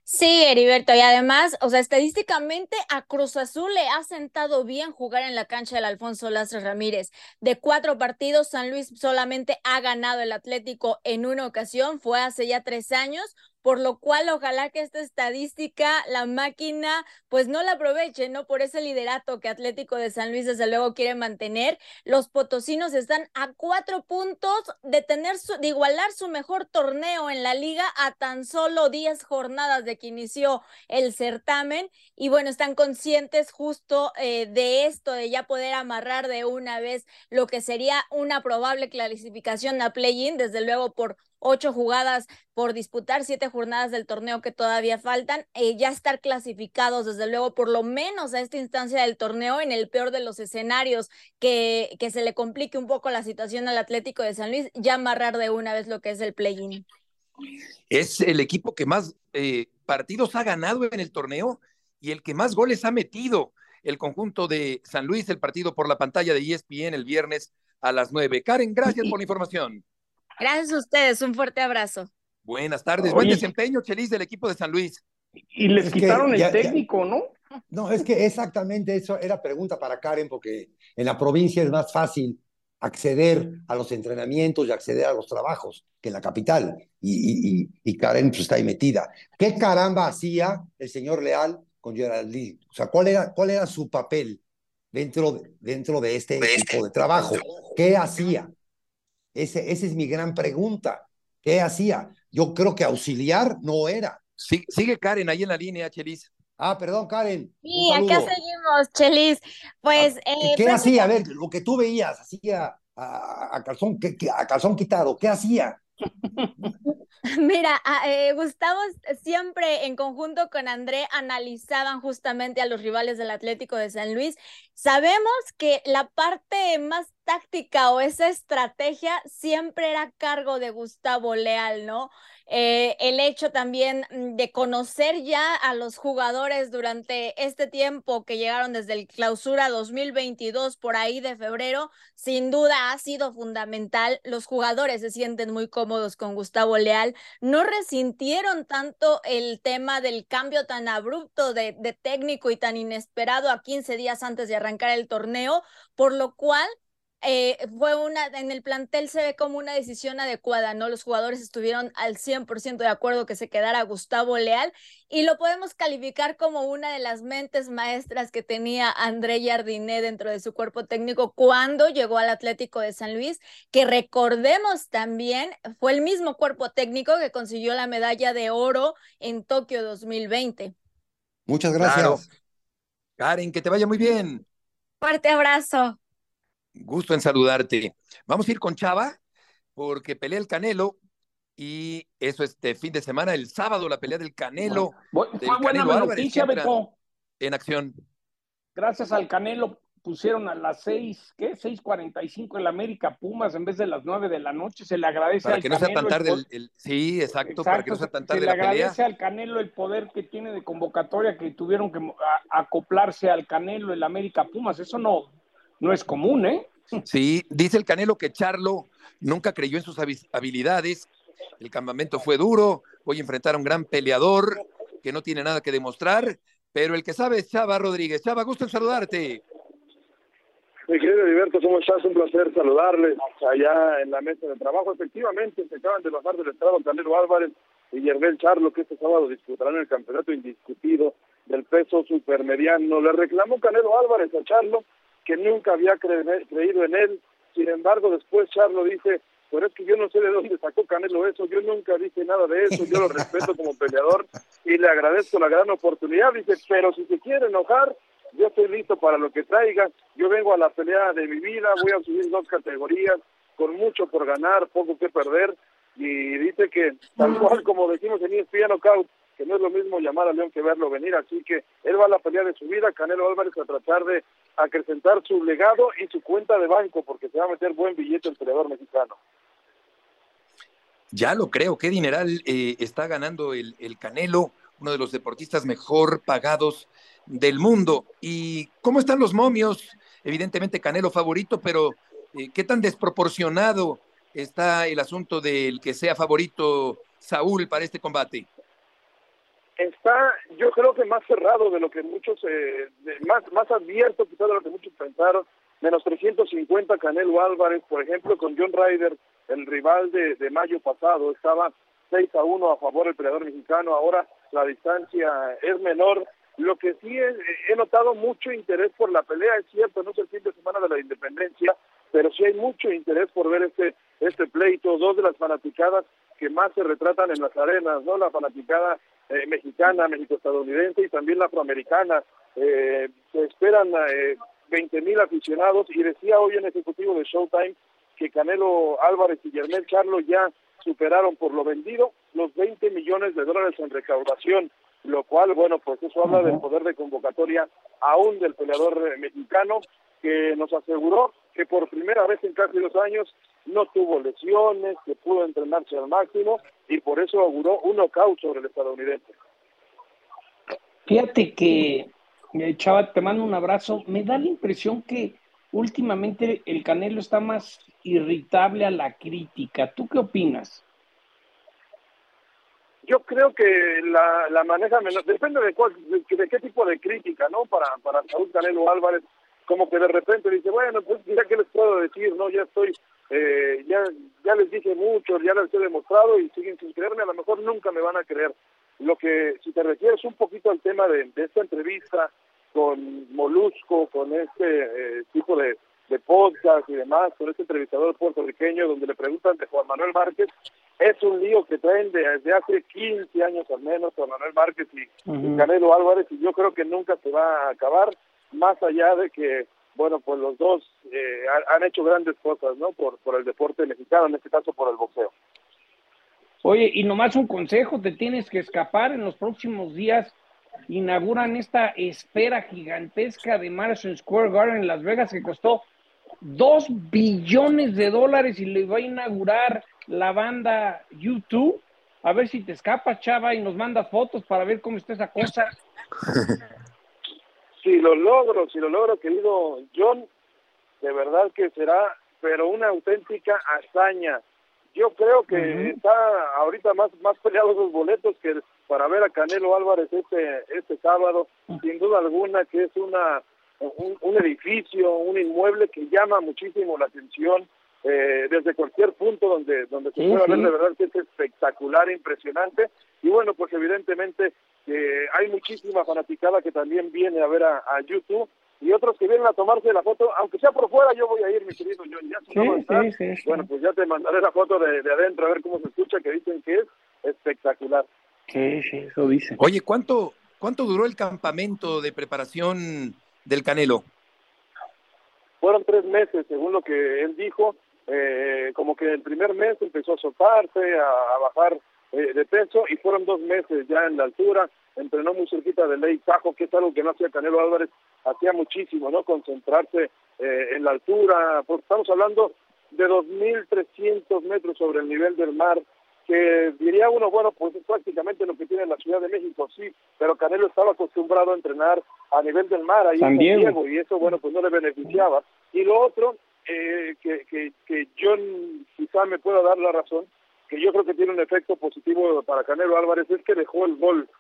Sí, Heriberto, y además, o sea, estadísticamente a Cruz Azul le ha sentado bien jugar en la cancha del Alfonso Lastres Ramírez. De cuatro partidos, San Luis solamente ha ganado el Atlético en una ocasión, fue hace ya tres años, por lo cual ojalá que esta estadística, la máquina, pues no la aproveche, ¿no? Por ese liderato que Atlético de San Luis desde luego quiere mantener. Los potosinos están a cuatro puntos de tener su, de igualar su mejor torneo en la liga a tan solo diez jornadas de que inició el certamen. Y bueno, están conscientes justo eh, de esto, de ya poder amarrar de una vez lo que sería una probable clasificación a play-in, desde luego por ocho jugadas por disputar, siete jornadas del torneo que todavía faltan, eh, ya estar clasificados desde luego por lo menos a esta instancia del torneo en el peor de los escenarios, que, que se le complique un poco la situación al Atlético de San Luis, ya amarrar de una vez lo que es el play-in. Es el equipo que más eh, partidos ha ganado en el torneo y el que más goles ha metido. El conjunto de San Luis, el partido por la pantalla de ESPN el viernes a las nueve. Karen, gracias por la información. Gracias a ustedes, un fuerte abrazo. Buenas tardes, buen desempeño, Chelis, del equipo de San Luis. Y les Es quitaron ya- el ya- técnico, ¿no? No, es que exactamente eso era pregunta para Karen, porque en la provincia es más fácil acceder a los entrenamientos y acceder a los trabajos que en la capital. Y, y- y- y Karen pues, está ahí metida. ¿Qué caramba hacía el señor Leal con Gerald Lee? O sea, ¿cuál era, cuál era su papel? dentro de, dentro de este equipo de trabajo. ¿Qué hacía? Ese, esa es mi gran pregunta. ¿Qué hacía? Yo creo que auxiliar no era. Sí, sigue Karen ahí en la línea, Chelis. Ah, perdón, Karen. Sí, acá seguimos, Chelis. Pues. Eh, ¿Qué hacía? A ver, lo que tú veías, hacía a, a, calzón, ¿qué, qué, a calzón quitado, ¿qué hacía? Mira, eh, Gustavo siempre en conjunto con André analizaban justamente a los rivales del Atlético de San Luis. Sabemos que la parte más táctica o esa estrategia siempre era cargo de Gustavo Leal, ¿no? Eh, el hecho también mm, de conocer ya a los jugadores durante este tiempo que llegaron desde el clausura 2022 por ahí de febrero, sin duda ha sido fundamental. Los jugadores se sienten muy cómodos con Gustavo Leal, no resintieron tanto el tema del cambio tan abrupto de, de técnico y tan inesperado a 15 días antes de arrancar el torneo, por lo cual eh, fue una, en el plantel se ve como una decisión adecuada, ¿no? Los jugadores estuvieron al 100% de acuerdo que se quedara Gustavo Leal y lo podemos calificar como una de las mentes maestras que tenía André Jardiné dentro de su cuerpo técnico cuando llegó al Atlético de San Luis, que recordemos también fue el mismo cuerpo técnico que consiguió la medalla de oro en Tokio 2020. Muchas gracias. Karen, que te vaya muy bien. Fuerte abrazo. Gusto en saludarte. Vamos a ir con Chava, porque pelea el Canelo y eso este fin de semana, el sábado, la pelea del Canelo. Fue buena noticia, Beto. En acción. Gracias al Canelo pusieron a las seis, ¿qué? 6:45 en la América Pumas en vez de las nueve de la noche. Se le agradece para al que no sea tan tarde el, el, sí, exacto, para que no sea tan tarde se la le pelea. agradece al Canelo el poder que tiene de convocatoria que tuvieron que acoplarse al Canelo el América Pumas. Eso no, no es común, ¿eh? Sí, dice el Canelo que Charlo nunca creyó en sus habi- habilidades. El campamento fue duro. Voy a enfrentar a un gran peleador que no tiene nada que demostrar, pero el que sabe es Chava Rodríguez. Chava, gusto en saludarte. Mi querido Heriberto, ¿cómo estás? Un placer saludarles allá en la mesa de trabajo. Efectivamente, se acaban de bajar del estrado Canelo Álvarez y Yerbel Charlo, que este sábado disputarán el campeonato indiscutido del peso supermediano. Le reclamó Canelo Álvarez a Charlo que nunca había cre- creído en él. Sin embargo, después Charlo dice, pero es que yo no sé de dónde sacó Canelo eso, yo nunca dije nada de eso, yo lo respeto como peleador y le agradezco la gran oportunidad. Dice, pero si se quiere enojar, yo estoy listo para lo que traiga, yo vengo a la pelea de mi vida, voy a subir dos categorías, con mucho por ganar, poco que perder, y dice que tal cual como decimos en ESPN Knockout, que no es lo mismo llamar a León que verlo venir, así que él va a la pelea de su vida, Canelo Álvarez a tratar de acrecentar su legado y su cuenta de banco, porque se va a meter buen billete el peleador mexicano. Ya lo creo, qué dineral eh, está ganando el, el Canelo, uno de los deportistas mejor pagados del mundo. ¿Y cómo están los momios? Evidentemente Canelo favorito, pero eh, ¿qué tan desproporcionado está el asunto del que sea favorito Saúl para este combate? Está yo creo que más cerrado de lo que muchos eh, más más abierto quizás de lo que muchos pensaron menos 350 Canelo Álvarez por ejemplo con John Ryder el rival de, de mayo pasado estaba 6 a 1 a favor del peleador mexicano ahora la distancia es menor. Lo que sí es, he notado mucho interés por la pelea es cierto no es el fin de semana de la independencia pero sí hay mucho interés por ver este este pleito dos de las fanaticadas que más se retratan en las arenas no la fanaticada eh, mexicana, México-estadounidense y también la afroamericana. Eh, se esperan eh, 20 mil aficionados y decía hoy en ejecutivo de Showtime que Canelo Álvarez y Germán Charlo ya superaron por lo vendido los 20 millones de dólares en recaudación, lo cual, bueno, pues eso habla del poder de convocatoria aún del peleador eh, mexicano que nos aseguró que por primera vez en casi dos años no tuvo lesiones, que pudo entrenarse al máximo y por eso auguró un knockout sobre el estadounidense. Fíjate que, eh, Chava, te mando un abrazo. Me da la impresión que últimamente el Canelo está más irritable a la crítica. ¿Tú qué opinas? Yo creo que la, la maneja menos, depende de, cuál, de, de qué tipo de crítica, ¿no? Para, para Saúl Canelo Álvarez, como que de repente dice, bueno, pues ya que les puedo decir, ¿no? Ya estoy, eh, ya, ya les dije mucho, ya les he demostrado y siguen sin creerme, a lo mejor nunca me van a creer. Lo que, si te refieres un poquito al tema de, de esta entrevista con Molusco, con este eh, tipo de, de podcast y demás, con este entrevistador puertorriqueño donde le preguntan de Juan Manuel Márquez, es un lío que traen desde hace 15 años al menos Juan Manuel Márquez y, y Canelo Álvarez y yo creo que nunca se va a acabar, más allá de que, bueno, pues los dos eh, han, hecho grandes cosas, ¿no? Por, por el deporte mexicano, en este caso por el boxeo. Oye, y nomás un consejo, te tienes que escapar en los próximos días. Inauguran esta esfera gigantesca de Madison Square Garden en Las Vegas que costó dos billones de dólares y le va a inaugurar la banda YouTube. A ver si te escapas, chava, y nos mandas fotos para ver cómo está esa cosa. si lo logro, si lo logro, querido John, de verdad que será, pero una auténtica hazaña. Yo creo que está ahorita más más peleados los boletos que para ver a Canelo Álvarez este este sábado, sin duda alguna que es una un, un edificio, un inmueble que llama muchísimo la atención eh, desde cualquier punto donde donde se Sí, pueda ver, de verdad que es espectacular, impresionante. Y bueno, pues evidentemente eh, hay muchísima fanaticada que también viene a ver a, a YouTube y otros que vienen a tomarse la foto, aunque sea por fuera, yo voy a ir, mi querido John. Ya si Sí, va a estar, sí, sí, sí. bueno, pues ya te mandaré la foto de, de adentro a ver cómo se escucha, que dicen que es espectacular. Sí, sí, eso dice. Oye, ¿cuánto, ¿cuánto duró el campamento de preparación del Canelo? Fueron tres meses, según lo que él dijo, eh, como que el primer mes empezó a soltarse, a, a bajar eh, de peso y fueron dos meses ya en la altura, entrenó muy cerquita de Ley Tajo, que es algo que no hacía Canelo Álvarez, hacía muchísimo, ¿no? Concentrarse eh, en la altura, porque estamos hablando de 2.300 metros sobre el nivel del mar, que diría uno, bueno, pues es prácticamente lo que tiene la Ciudad de México, sí, pero Canelo estaba acostumbrado a entrenar a nivel del mar, ahí San en Diego. Diego, y eso, bueno, pues no le beneficiaba. Y lo otro, eh, que, que, que yo quizá me pueda dar la razón, que yo creo que tiene un efecto positivo para Canelo Álvarez, es que dejó el golf.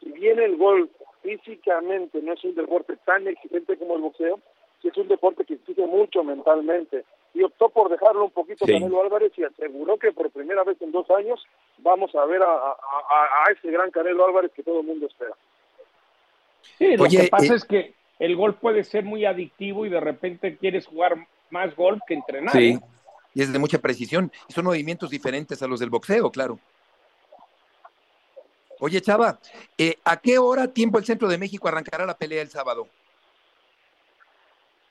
Si bien el golf físicamente no es un deporte tan exigente como el boxeo, sí es un deporte que exige mucho mentalmente. Y optó por dejarlo un poquito Sí. Canelo Álvarez y aseguró que por primera vez en dos años vamos a ver a, a, a- a ese gran Canelo Álvarez que todo el mundo espera. Sí, lo Oye, que pasa eh, es que el golf puede ser muy adictivo y de repente quieres jugar más golf que entrenar. Sí, ¿eh? Y es de mucha precisión. Y son movimientos diferentes a los del boxeo, claro. Oye, Chava, eh, ¿a qué hora, tiempo el Centro de México arrancará la pelea el sábado?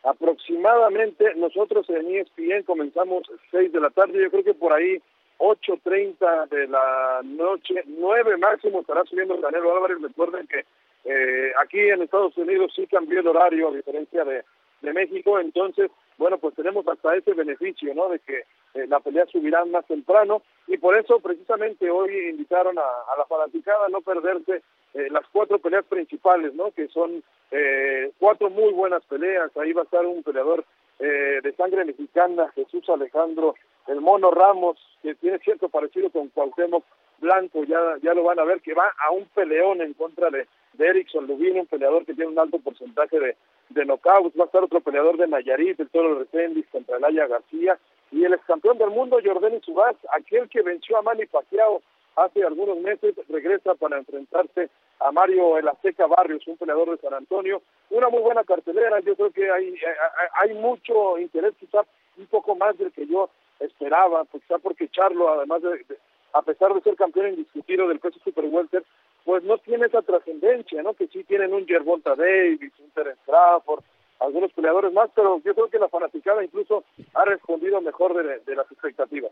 Aproximadamente nosotros en ESPN comenzamos 6 de la tarde, yo creo que por ahí 8.30 de la noche, 9 máximo estará subiendo Canelo Álvarez. Recuerden que eh, aquí en Estados Unidos sí cambió el horario a diferencia de, de México, entonces, bueno, pues tenemos hasta ese beneficio, ¿no? De que eh, la pelea subirá más temprano y por eso precisamente hoy invitaron a, a la fanaticada a no perderse eh, las cuatro peleas principales, ¿no? Que son eh, cuatro muy buenas peleas. Ahí va a estar un peleador eh, de sangre mexicana, Jesús Alejandro, el Mono Ramos, que tiene cierto parecido con Cuauhtémoc Blanco, ya, ya lo van a ver, que va a un peleón en contra de, de Erickson Lubin, un peleador que tiene un alto porcentaje de, de knockouts. Va a estar otro peleador de Nayarit, el Toro Reséndiz contra Elaya García. Y el ex campeón del mundo, Jordani Subás, aquel que venció a Manny Pacquiao hace algunos meses, regresa para enfrentarse a Mario El Azteca Barrios, un peleador de San Antonio. Una muy buena cartelera, yo creo que hay, hay, hay mucho interés, quizá un poco más del que yo esperaba, quizá porque Charlo, además de, de- a pesar de ser campeón indiscutido del peso super welter, pues no tiene esa trascendencia, ¿no? Que sí tienen un Gervonta Davis, un Terence Crawford, algunos peleadores más, pero yo creo que la fanaticada incluso ha respondido mejor de, de las expectativas.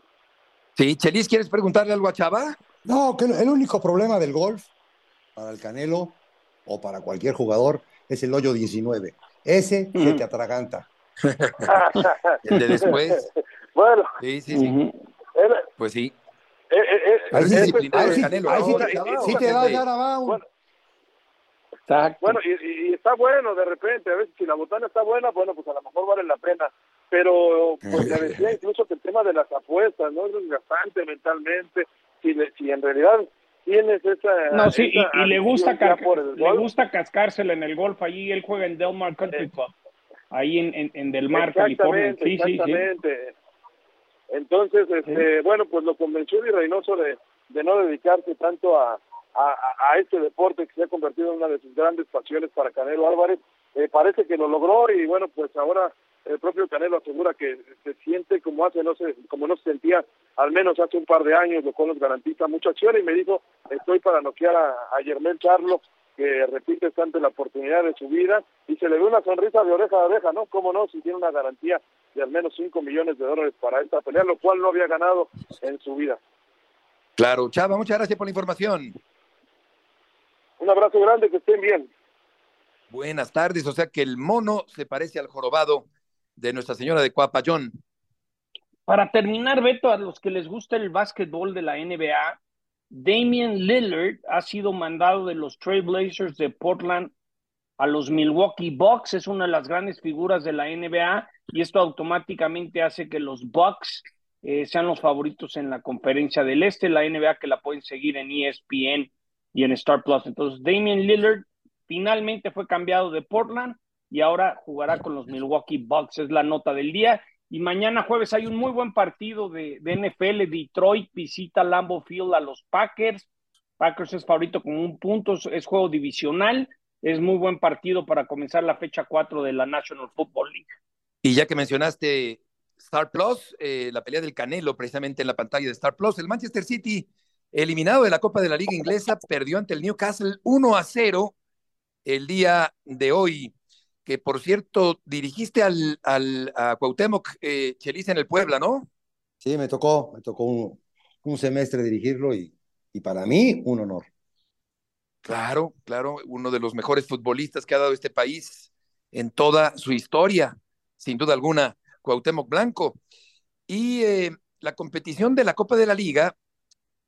Sí, Chelis, ¿quieres preguntarle algo a Chava? No, que el único problema del golf para el Canelo o para cualquier jugador es el hoyo 19. Ese se te atraganta. El de después. bueno, Sí, sí, sí. Pues sí. Eh, eh, eh, Ahí sí, te, Chava, sí o te va a gente- dar abajo. Bueno, Exacto. Bueno, y, y- está bueno de repente, a veces si la botana está buena, bueno, pues a lo mejor vale la pena. Pero pues le decía incluso que el tema de las apuestas, ¿no? Es desgastante mentalmente. Si, le- si en realidad tienes esa... No, sí, y, esa y le gusta le golf, gusta cascársela en el golf. Allí él juega en Del Mar Country Club. Ahí en, en, en Del Mar, California. Exactamente, Sí, sí, sí. Entonces, este, bueno, pues lo convenció Di Reynoso de, de no dedicarse tanto a, a, a, este deporte que se ha convertido en una de sus grandes pasiones para Canelo Álvarez. Eh, parece que lo logró y bueno, pues ahora el propio Canelo asegura que se siente como hace no sé, como no se sentía al menos hace un par de años, lo cual nos garantiza mucha acción y me dijo, estoy para noquear a, a Germán Charlo, que repite esta ante la oportunidad de su vida y se le ve una sonrisa de oreja a oreja, ¿no? ¿Cómo no? Si tiene una garantía de al menos 5 millones de dólares para esta pelea, lo cual no había ganado en su vida. Claro, Chava, muchas gracias por la información. Un abrazo grande, que estén bien. Buenas tardes, o sea que el mono se parece al jorobado de Nuestra Señora de Cuapayón. Para terminar, Beto, a los que les gusta el básquetbol de la NBA, Damian Lillard ha sido mandado de los Trailblazers de Portland a los Milwaukee Bucks, es una de las grandes figuras de la NBA y esto automáticamente hace que los Bucks eh, sean los favoritos en la conferencia del Este, la NBA que la pueden seguir en ESPN y en Star Plus. Entonces, Damian Lillard finalmente fue cambiado de Portland y ahora jugará con los Milwaukee Bucks, es la nota del día. Y mañana jueves hay un muy buen partido de, de NFL. Detroit visita Lambeau Field a los Packers. Packers es favorito con un punto, es juego divisional. Es muy buen partido para comenzar la fecha 4 de la National Football League. Y ya que mencionaste Star Plus, eh, la pelea del Canelo precisamente en la pantalla de Star Plus, el Manchester City, eliminado de la Copa de la Liga Inglesa, perdió ante el Newcastle 1 a 0 el día de hoy que por cierto dirigiste al, al a Cuauhtémoc eh, Chelis en el Puebla, ¿no? Sí, me tocó, me tocó un, un semestre dirigirlo y, y, para mí un honor. Claro, claro, uno de los mejores futbolistas que ha dado este país en toda su historia, sin duda alguna, Cuauhtémoc Blanco. Y eh, la competición de la Copa de la Liga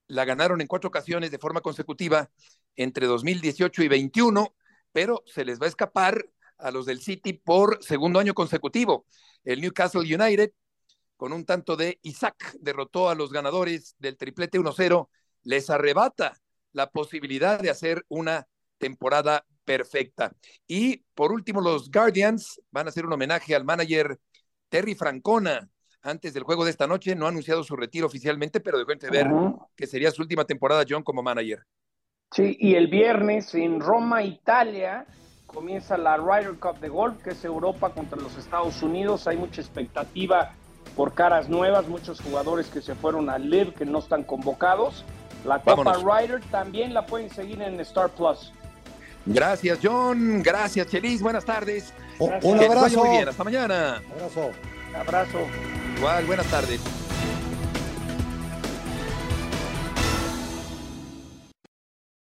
la ganaron en cuatro ocasiones de forma consecutiva entre 2018 y 21, pero se les va a escapar a los del City por segundo año consecutivo. El Newcastle United, con un tanto de Isaac, derrotó a los ganadores del triplete 1-0, les arrebata la posibilidad de hacer una temporada perfecta. Y por último, los Guardians van a hacer un homenaje al manager Terry Francona. Antes del juego de esta noche, no ha anunciado su retiro oficialmente, pero dejó entrever uh -huh. que sería su última temporada, John, como manager. Sí, y el viernes en Roma, Italia, comienza la Ryder Cup de golf, que es Europa contra los Estados Unidos. Hay mucha expectativa por caras nuevas, muchos jugadores que se fueron al LIV que no están convocados. La Copa Vámonos. Ryder también la pueden seguir en Star Plus. Gracias, John. Gracias, Chelis. Buenas tardes. Gracias. Un abrazo. Muy bien. Hasta mañana. Abrazo. Abrazo. Igual, buenas tardes.